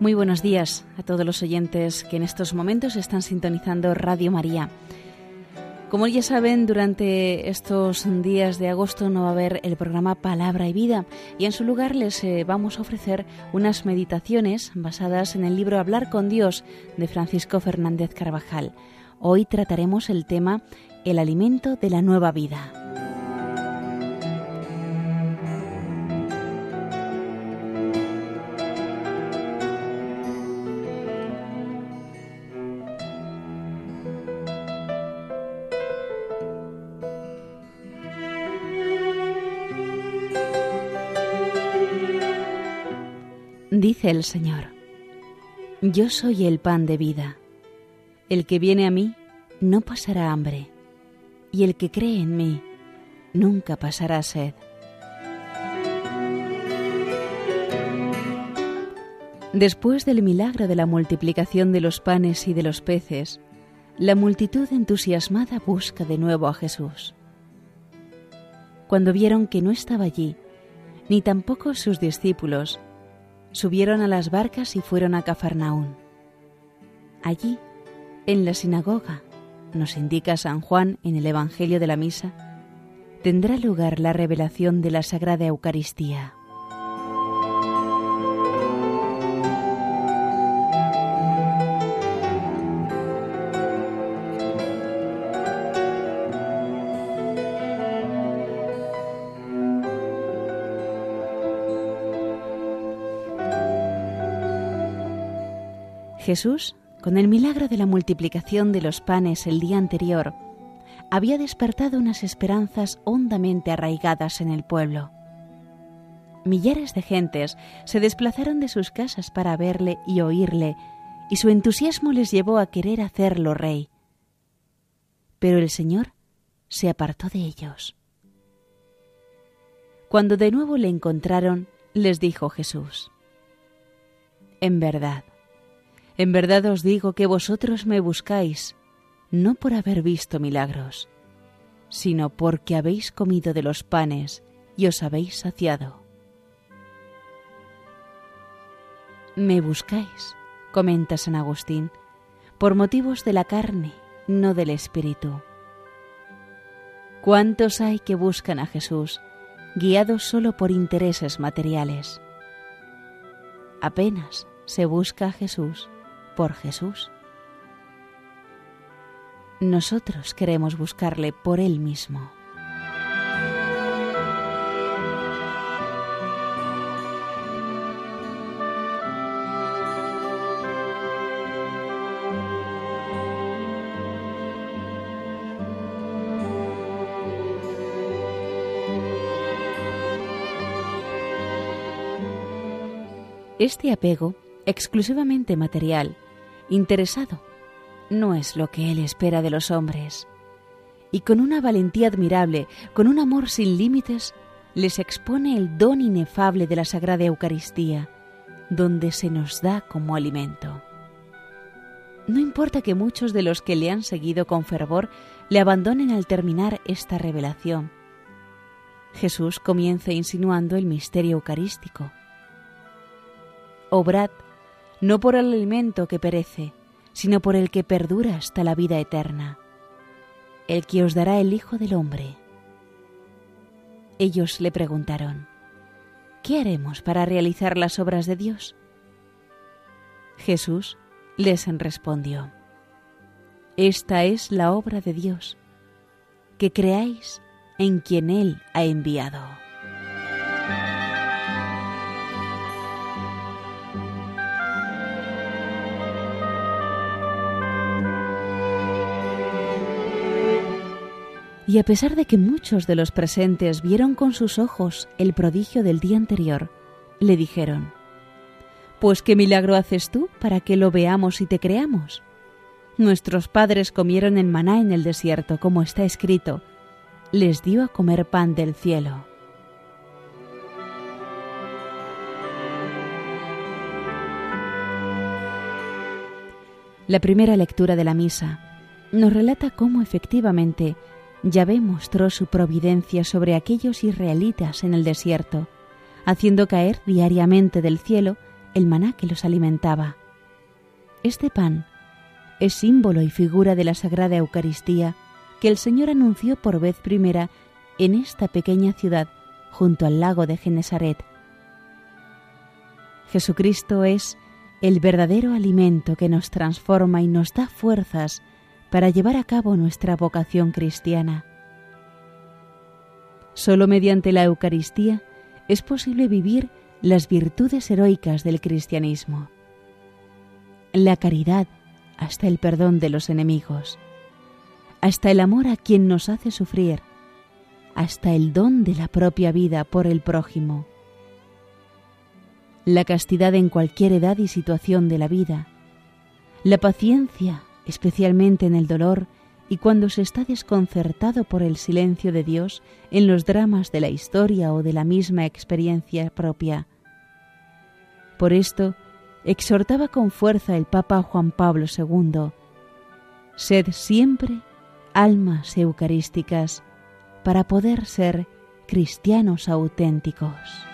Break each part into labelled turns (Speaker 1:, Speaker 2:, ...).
Speaker 1: Muy buenos días a todos los oyentes que en estos momentos están sintonizando Radio María. Como ya saben, durante estos días de agosto no va a haber el programa Palabra y Vida y en su lugar les eh, vamos a ofrecer unas meditaciones basadas en el libro Hablar con Dios de Francisco Fernández Carvajal. Hoy trataremos el tema El alimento de la nueva vida. Dice el Señor, Yo soy el pan de vida. El que viene a mí no pasará hambre, y el que cree en mí nunca pasará sed. Después del milagro de la multiplicación de los panes y de los peces, la multitud entusiasmada busca de nuevo a Jesús. Cuando vieron que no estaba allí, ni tampoco sus discípulos, subieron a las barcas y fueron a Cafarnaún. Allí, en la sinagoga, nos indica San Juan en el Evangelio de la Misa, tendrá lugar la revelación de la Sagrada Eucaristía. Jesús, con el milagro de la multiplicación de los panes el día anterior, había despertado unas esperanzas hondamente arraigadas en el pueblo. Millares de gentes se desplazaron de sus casas para verle y oírle, y su entusiasmo les llevó a querer hacerlo rey. Pero el Señor se apartó de ellos. Cuando de nuevo le encontraron, les dijo Jesús, En verdad, en verdad os digo que vosotros me buscáis, no por haber visto milagros, sino porque habéis comido de los panes y os habéis saciado. Me buscáis, comenta San Agustín, por motivos de la carne, no del espíritu. ¿Cuántos hay que buscan a Jesús, guiados solo por intereses materiales? Apenas se busca a Jesús por Jesús. Nosotros queremos buscarle por Él mismo. Este apego, exclusivamente material, interesado, no es lo que Él espera de los hombres. Y con una valentía admirable, con un amor sin límites, les expone el don inefable de la Sagrada Eucaristía, donde se nos da como alimento. No importa que muchos de los que le han seguido con fervor le abandonen al terminar esta revelación. Jesús comienza insinuando el misterio eucarístico. Obrad no por el alimento que perece, sino por el que perdura hasta la vida eterna, el que os dará el Hijo del Hombre. Ellos le preguntaron, ¿qué haremos para realizar las obras de Dios? Jesús les respondió, Esta es la obra de Dios, que creáis en quien Él ha enviado. Y a pesar de que muchos de los presentes vieron con sus ojos el prodigio del día anterior, le dijeron, Pues qué milagro haces tú para que lo veamos y te creamos. Nuestros padres comieron el maná en el desierto, como está escrito, les dio a comer pan del cielo. La primera lectura de la misa nos relata cómo efectivamente Yahvé mostró su providencia sobre aquellos israelitas en el desierto, haciendo caer diariamente del cielo el maná que los alimentaba. Este pan es símbolo y figura de la Sagrada Eucaristía que el Señor anunció por vez primera en esta pequeña ciudad junto al lago de Genesaret. Jesucristo es el verdadero alimento que nos transforma y nos da fuerzas para llevar a cabo nuestra vocación cristiana. Solo mediante la Eucaristía es posible vivir las virtudes heroicas del cristianismo. La caridad hasta el perdón de los enemigos, hasta el amor a quien nos hace sufrir, hasta el don de la propia vida por el prójimo. La castidad en cualquier edad y situación de la vida, la paciencia, especialmente en el dolor y cuando se está desconcertado por el silencio de Dios en los dramas de la historia o de la misma experiencia propia. Por esto, exhortaba con fuerza el Papa Juan Pablo II, Sed siempre almas eucarísticas para poder ser cristianos auténticos.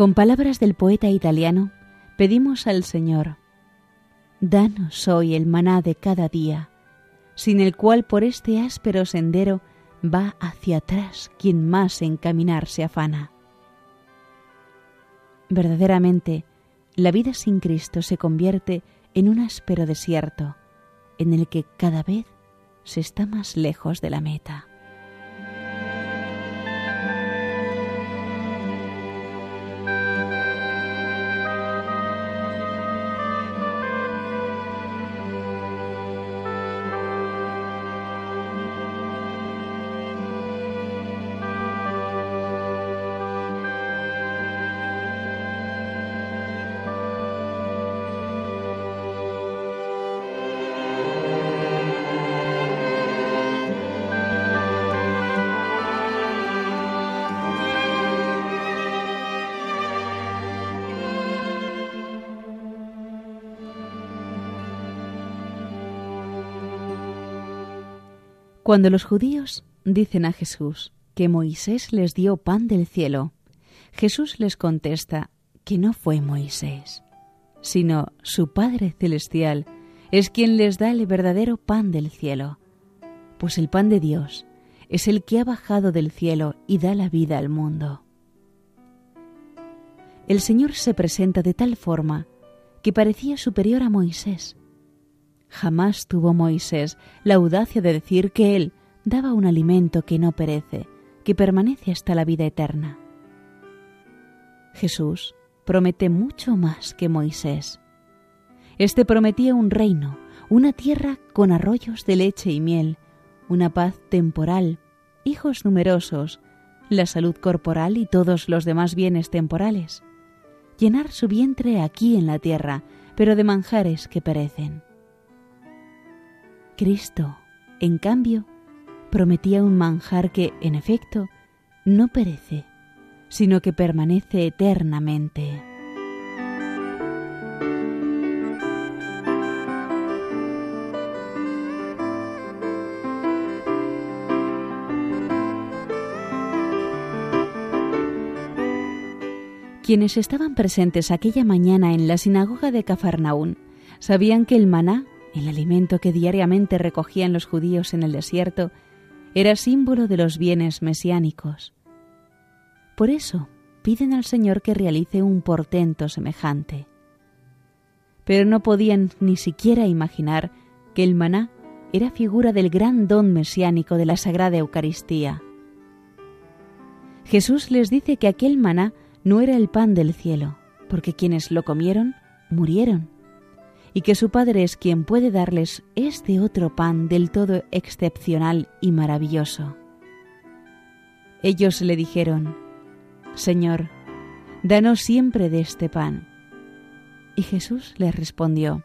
Speaker 1: Con palabras del poeta italiano, pedimos al Señor, Danos hoy el maná de cada día, sin el cual por este áspero sendero va hacia atrás quien más encaminarse afana. Verdaderamente, la vida sin Cristo se convierte en un áspero desierto, en el que cada vez se está más lejos de la meta. Cuando los judíos dicen a Jesús que Moisés les dio pan del cielo, Jesús les contesta que no fue Moisés, sino su Padre Celestial es quien les da el verdadero pan del cielo, pues el pan de Dios es el que ha bajado del cielo y da la vida al mundo. El Señor se presenta de tal forma que parecía superior a Moisés, Jamás tuvo Moisés la audacia de decir que él daba un alimento que no perece, que permanece hasta la vida eterna. Jesús promete mucho más que Moisés. Este prometía un reino, una tierra con arroyos de leche y miel, una paz temporal, hijos numerosos, la salud corporal y todos los demás bienes temporales. Llenar su vientre aquí en la tierra, pero de manjares que perecen. Cristo, en cambio, prometía un manjar que, en efecto, no perece, sino que permanece eternamente. Quienes estaban presentes aquella mañana en la sinagoga de Cafarnaún sabían que el maná el alimento que diariamente recogían los judíos en el desierto, era símbolo de los bienes mesiánicos. Por eso piden al Señor que realice un portento semejante. Pero no podían ni siquiera imaginar que el maná era figura del gran don mesiánico de la Sagrada Eucaristía. Jesús les dice que aquel maná no era el pan del cielo, porque quienes lo comieron murieron y que su Padre es quien puede darles este otro pan del todo excepcional y maravilloso. Ellos le dijeron, Señor, danos siempre de este pan. Y Jesús les respondió,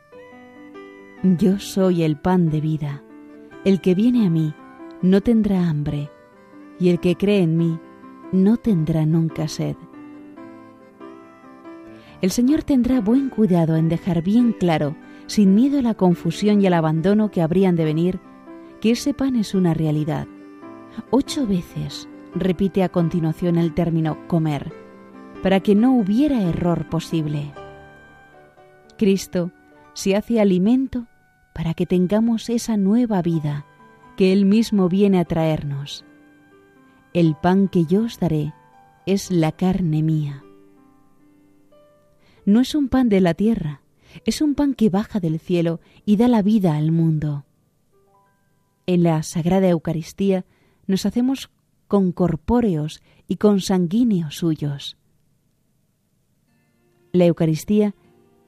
Speaker 1: Yo soy el pan de vida, el que viene a mí no tendrá hambre, y el que cree en mí no tendrá nunca sed. El Señor tendrá buen cuidado en dejar bien claro sin miedo a la confusión y al abandono que habrían de venir, que ese pan es una realidad. Ocho veces repite a continuación el término comer, para que no hubiera error posible. Cristo se hace alimento para que tengamos esa nueva vida que Él mismo viene a traernos. El pan que yo os daré es la carne mía. No es un pan de la tierra, es un pan que baja del cielo y da la vida al mundo. En la Sagrada Eucaristía nos hacemos corpóreos y consanguíneos suyos. La Eucaristía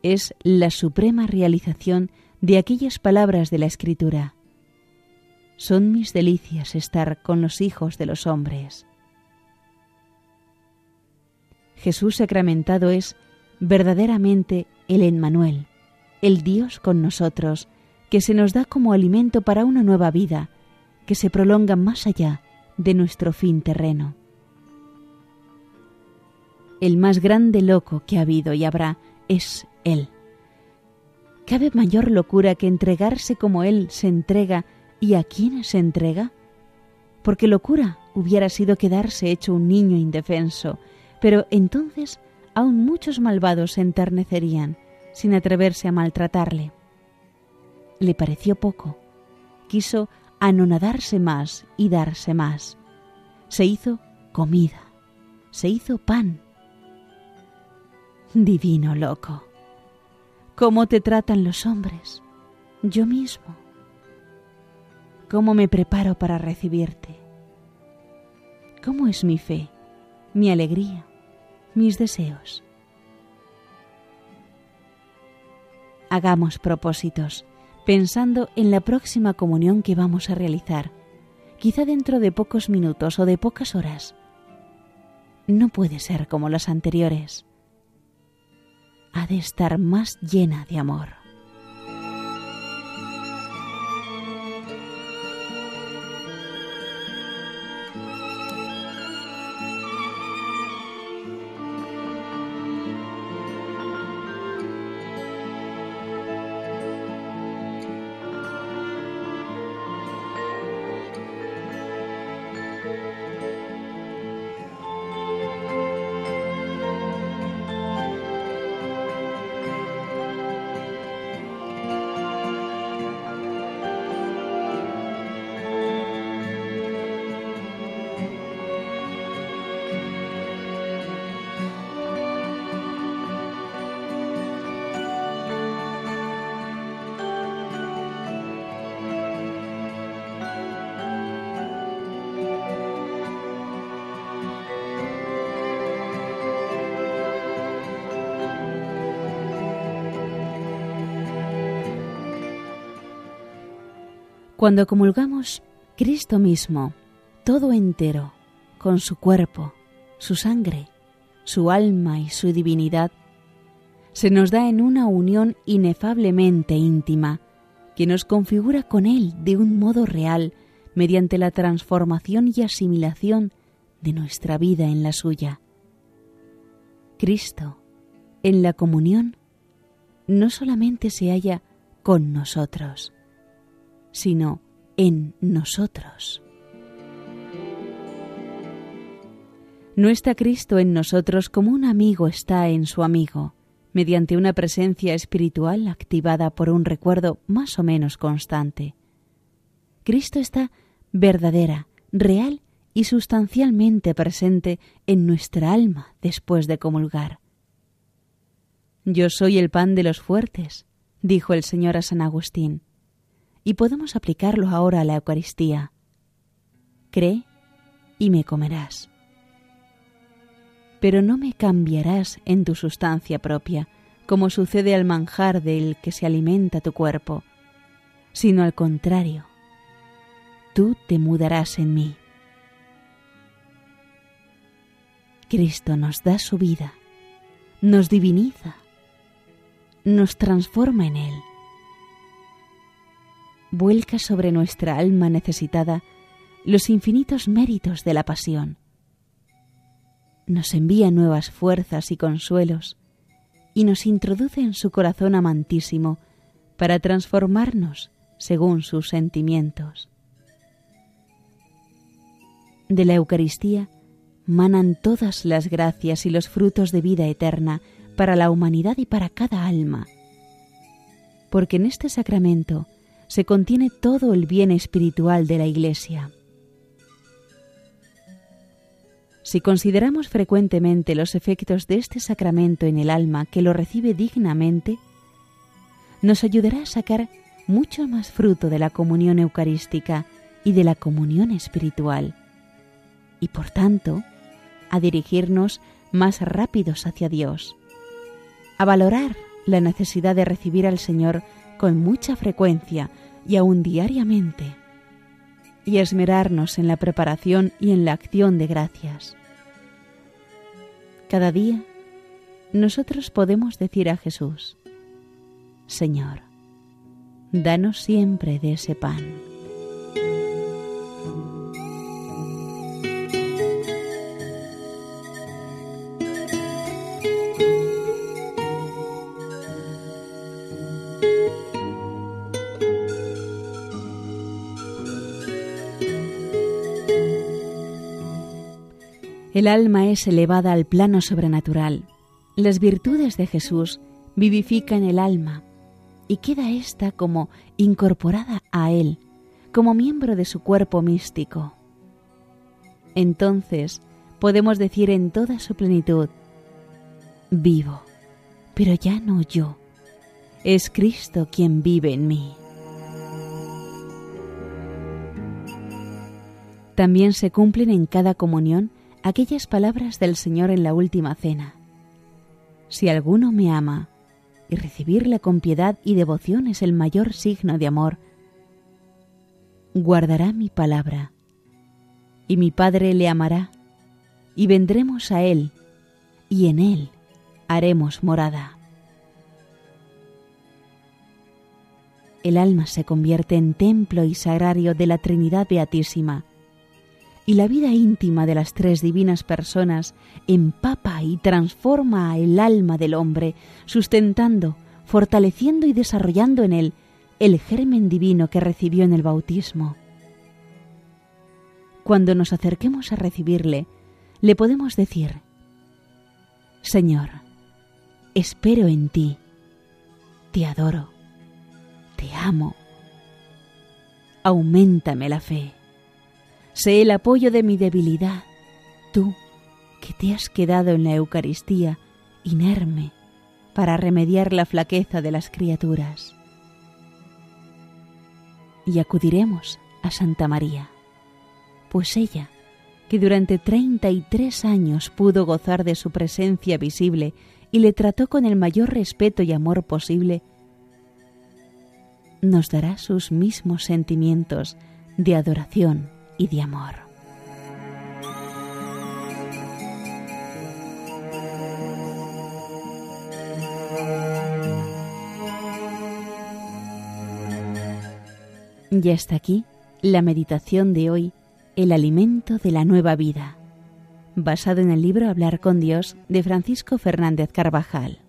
Speaker 1: es la suprema realización de aquellas palabras de la Escritura. Son mis delicias estar con los hijos de los hombres. Jesús sacramentado es verdaderamente el Emmanuel, el Dios con nosotros, que se nos da como alimento para una nueva vida, que se prolonga más allá de nuestro fin terreno. El más grande loco que ha habido y habrá es Él. ¿Cabe mayor locura que entregarse como Él se entrega y a quién se entrega? Porque locura hubiera sido quedarse hecho un niño indefenso, pero entonces aún muchos malvados se enternecerían sin atreverse a maltratarle. Le pareció poco. Quiso anonadarse más y darse más. Se hizo comida, se hizo pan. Divino loco, ¿cómo te tratan los hombres? Yo mismo. ¿Cómo me preparo para recibirte? ¿Cómo es mi fe, mi alegría, mis deseos? Hagamos propósitos pensando en la próxima comunión que vamos a realizar, quizá dentro de pocos minutos o de pocas horas. No puede ser como las anteriores. Ha de estar más llena de amor. Cuando comulgamos, Cristo mismo, todo entero, con su cuerpo, su sangre, su alma y su divinidad, se nos da en una unión inefablemente íntima, que nos configura con Él de un modo real mediante la transformación y asimilación de nuestra vida en la suya. Cristo, en la comunión, no solamente se halla con nosotros, sino en nosotros. No está Cristo en nosotros como un amigo está en su amigo, mediante una presencia espiritual activada por un recuerdo más o menos constante. Cristo está verdadera, real y sustancialmente presente en nuestra alma después de comulgar. Yo soy el pan de los fuertes, dijo el Señor a San Agustín y podemos aplicarlo ahora a la Eucaristía. Cree y me comerás. Pero no me cambiarás en tu sustancia propia, como sucede al manjar del que se alimenta tu cuerpo, sino al contrario, tú te mudarás en mí. Cristo nos da su vida, nos diviniza, nos transforma en Él vuelca sobre nuestra alma necesitada los infinitos méritos de la pasión. Nos envía nuevas fuerzas y consuelos y nos introduce en su corazón amantísimo para transformarnos según sus sentimientos. De la Eucaristía manan todas las gracias y los frutos de vida eterna para la humanidad y para cada alma, porque en este sacramento se contiene todo el bien espiritual de la Iglesia. Si consideramos frecuentemente los efectos de este sacramento en el alma que lo recibe dignamente, nos ayudará a sacar mucho más fruto de la comunión eucarística y de la comunión espiritual, y por tanto, a dirigirnos más rápidos hacia Dios, a valorar la necesidad de recibir al Señor con mucha frecuencia y aún diariamente, y esmerarnos en la preparación y en la acción de gracias. Cada día nosotros podemos decir a Jesús, Señor, danos siempre de ese pan. El alma es elevada al plano sobrenatural. Las virtudes de Jesús vivifican el alma y queda ésta como incorporada a Él, como miembro de su cuerpo místico. Entonces podemos decir en toda su plenitud, vivo, pero ya no yo, es Cristo quien vive en mí. También se cumplen en cada comunión aquellas palabras del Señor en la última cena. Si alguno me ama, y recibirle con piedad y devoción es el mayor signo de amor, guardará mi palabra, y mi Padre le amará, y vendremos a Él, y en Él haremos morada. El alma se convierte en templo y sagrario de la Trinidad Beatísima, y la vida íntima de las tres divinas personas empapa y transforma el alma del hombre, sustentando, fortaleciendo y desarrollando en él el germen divino que recibió en el bautismo. Cuando nos acerquemos a recibirle, le podemos decir, Señor, espero en ti, te adoro, te amo, aumentame la fe. Sé el apoyo de mi debilidad, tú que te has quedado en la Eucaristía inerme para remediar la flaqueza de las criaturas. Y acudiremos a Santa María, pues ella, que durante treinta y tres años pudo gozar de su presencia visible y le trató con el mayor respeto y amor posible, nos dará sus mismos sentimientos de adoración y de amor. Ya está aquí la meditación de hoy, el alimento de la nueva vida, basado en el libro Hablar con Dios de Francisco Fernández Carvajal.